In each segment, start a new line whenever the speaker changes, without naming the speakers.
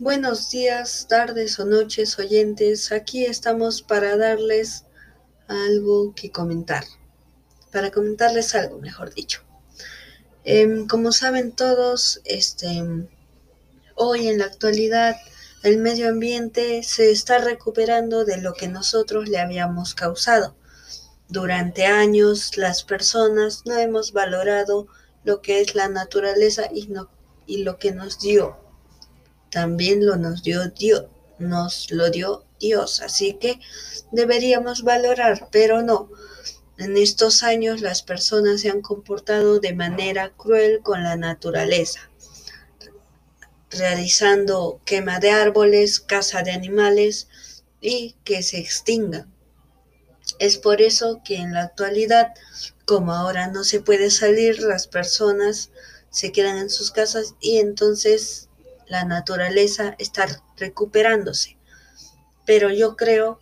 Buenos días, tardes o noches, oyentes. Aquí estamos para darles algo que comentar. Para comentarles algo, mejor dicho. Em, como saben todos, este, hoy en la actualidad el medio ambiente se está recuperando de lo que nosotros le habíamos causado. Durante años las personas no hemos valorado lo que es la naturaleza y, no, y lo que nos dio. También lo nos dio Dios, nos lo dio Dios, así que deberíamos valorar, pero no. En estos años las personas se han comportado de manera cruel con la naturaleza, realizando quema de árboles, caza de animales y que se extingan. Es por eso que en la actualidad, como ahora no se puede salir, las personas se quedan en sus casas y entonces la naturaleza está recuperándose. Pero yo creo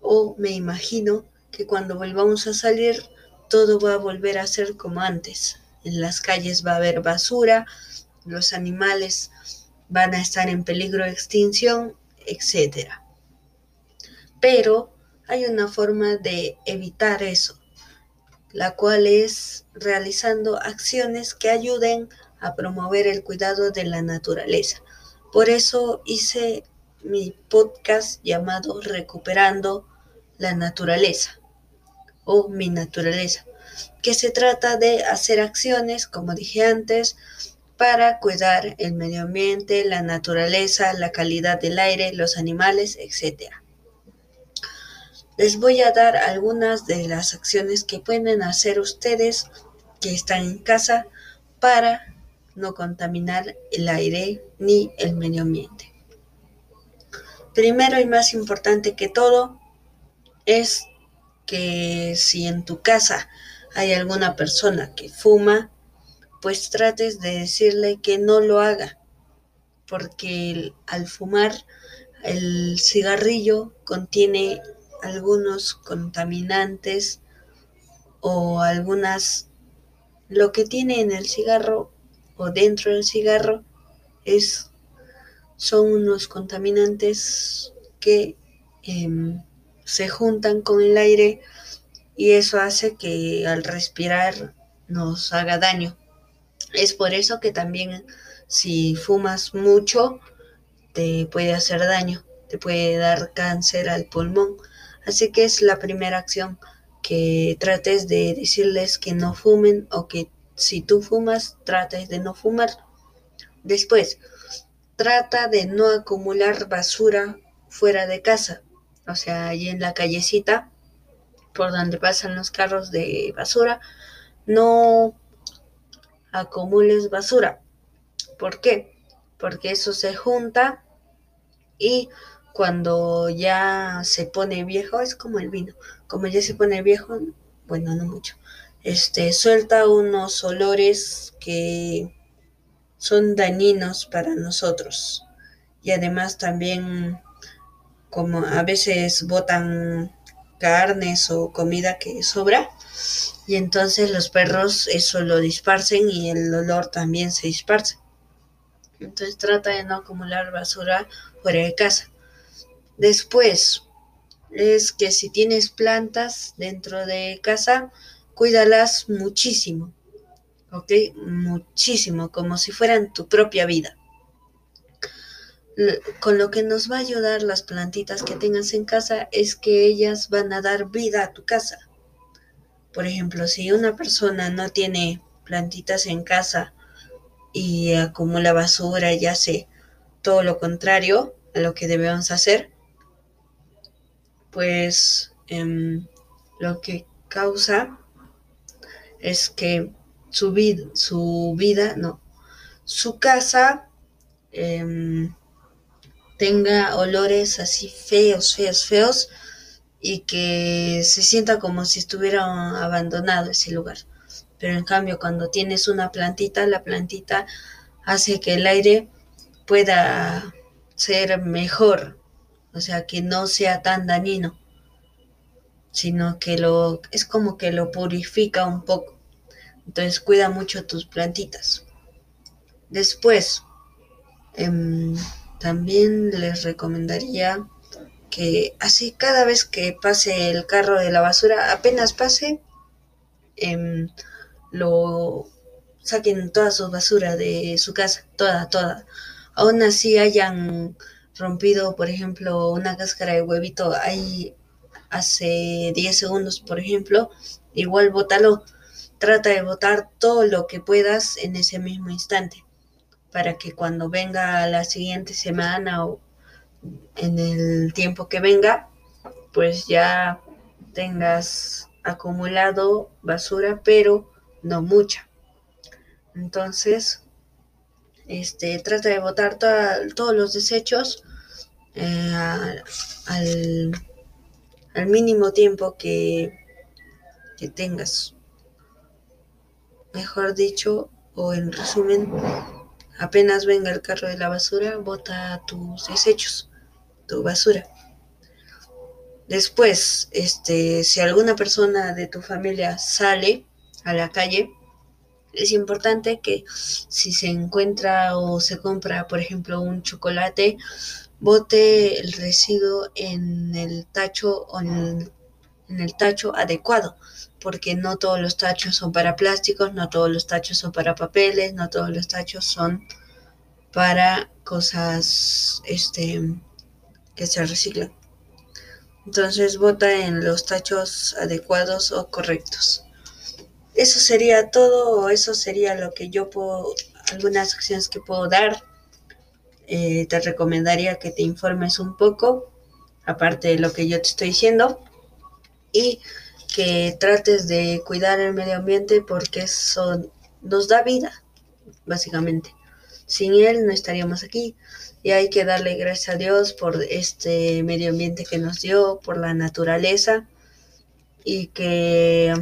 o me imagino que cuando volvamos a salir todo va a volver a ser como antes. En las calles va a haber basura, los animales van a estar en peligro de extinción, etc. Pero hay una forma de evitar eso, la cual es realizando acciones que ayuden a promover el cuidado de la naturaleza. Por eso hice mi podcast llamado Recuperando la Naturaleza o Mi Naturaleza, que se trata de hacer acciones, como dije antes, para cuidar el medio ambiente, la naturaleza, la calidad del aire, los animales, etc. Les voy a dar algunas de las acciones que pueden hacer ustedes que están en casa para no contaminar el aire ni el medio ambiente. Primero y más importante que todo es que si en tu casa hay alguna persona que fuma, pues trates de decirle que no lo haga, porque al fumar el cigarrillo contiene algunos contaminantes o algunas lo que tiene en el cigarro o dentro del cigarro es son unos contaminantes que em, se juntan con el aire y eso hace que al respirar nos haga daño. Es por eso que también si fumas mucho te puede hacer daño, te puede dar cáncer al pulmón. Así que es la primera acción que trates de decirles que no fumen o que si tú fumas trates de no fumar. Después, trata de no acumular basura fuera de casa, o sea, allí en la callecita por donde pasan los carros de basura, no acumules basura. ¿Por qué? Porque eso se junta y cuando ya se pone viejo, es como el vino, como ya se pone viejo, bueno, no mucho, este, suelta unos olores que son dañinos para nosotros. Y además también, como a veces botan carnes o comida que sobra, y entonces los perros eso lo disparcen y el olor también se disparce. Entonces trata de no acumular basura fuera de casa. Después es que si tienes plantas dentro de casa, cuídalas muchísimo. ¿Ok? Muchísimo, como si fueran tu propia vida. Con lo que nos va a ayudar las plantitas que tengas en casa es que ellas van a dar vida a tu casa. Por ejemplo, si una persona no tiene plantitas en casa y acumula basura y hace todo lo contrario a lo que debemos hacer, pues em, lo que causa es que su, vida, su vida, no, su casa em, tenga olores así feos, feos, feos y que se sienta como si estuviera abandonado ese lugar. Pero en cambio, cuando tienes una plantita, la plantita hace que el aire pueda ser mejor, o sea, que no sea tan dañino, sino que lo es como que lo purifica un poco. Entonces cuida mucho tus plantitas. Después, em, También les recomendaría que así cada vez que pase el carro de la basura, apenas pase, em, lo saquen toda su basura de su casa, toda, toda. Aún así hayan rompido, por ejemplo, una cáscara de huevito ahí hace 10 segundos, por ejemplo, igual bótalo. Trata de botar todo lo que puedas en ese mismo instante para que cuando venga la siguiente semana o en el tiempo que venga, pues ya tengas acumulado basura, pero no mucha. Entonces, este, trata de botar todos los desechos eh, al, al, mínimo tiempo que, que tengas. Mejor dicho, o en resumen, apenas venga el carro de la basura, bota tus desechos, tu basura. Después, este, si alguna persona de tu familia sale a la calle, es importante que si se encuentra o se compra, por ejemplo, un chocolate, bote el residuo en el tacho o en el, tacho adecuado, porque no todos los tachos son para plásticos, no todos los tachos son para papeles, no todos los tachos son para cosas este que se reciclan. Entonces bota en los tachos adecuados o correctos. Eso sería todo, eso sería lo que yo puedo, algunas acciones que puedo dar. Eh, te recomendaría que te informes un poco, aparte de lo que yo te estoy diciendo, y que trates de cuidar el medio ambiente porque eso nos da vida, básicamente. Sin él no estaríamos aquí y hay que darle gracias a Dios por este medio ambiente que nos dio, por la naturaleza y que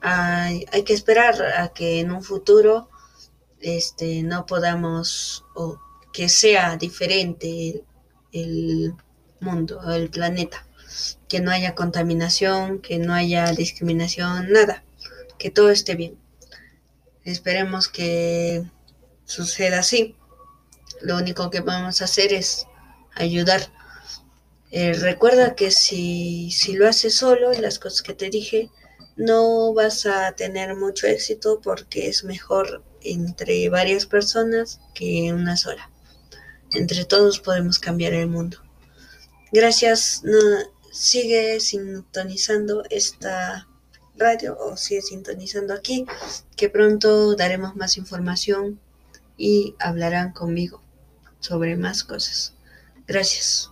hay, que esperar a que en un futuro este, no podamos o que sea diferente el, mundo el planeta, que no haya contaminación, que no haya discriminación, nada, que todo esté bien. Esperemos que suceda así. Lo único que podemos hacer es ayudar. Eh, recuerda que si, si lo haces solo, las cosas que te dije, no vas a tener mucho éxito porque es mejor entre varias personas que una sola. Entre todos podemos cambiar el mundo. Gracias. sigue sintonizando esta radio o sigue sintonizando aquí, que pronto daremos más información y hablarán conmigo sobre más cosas. Gracias.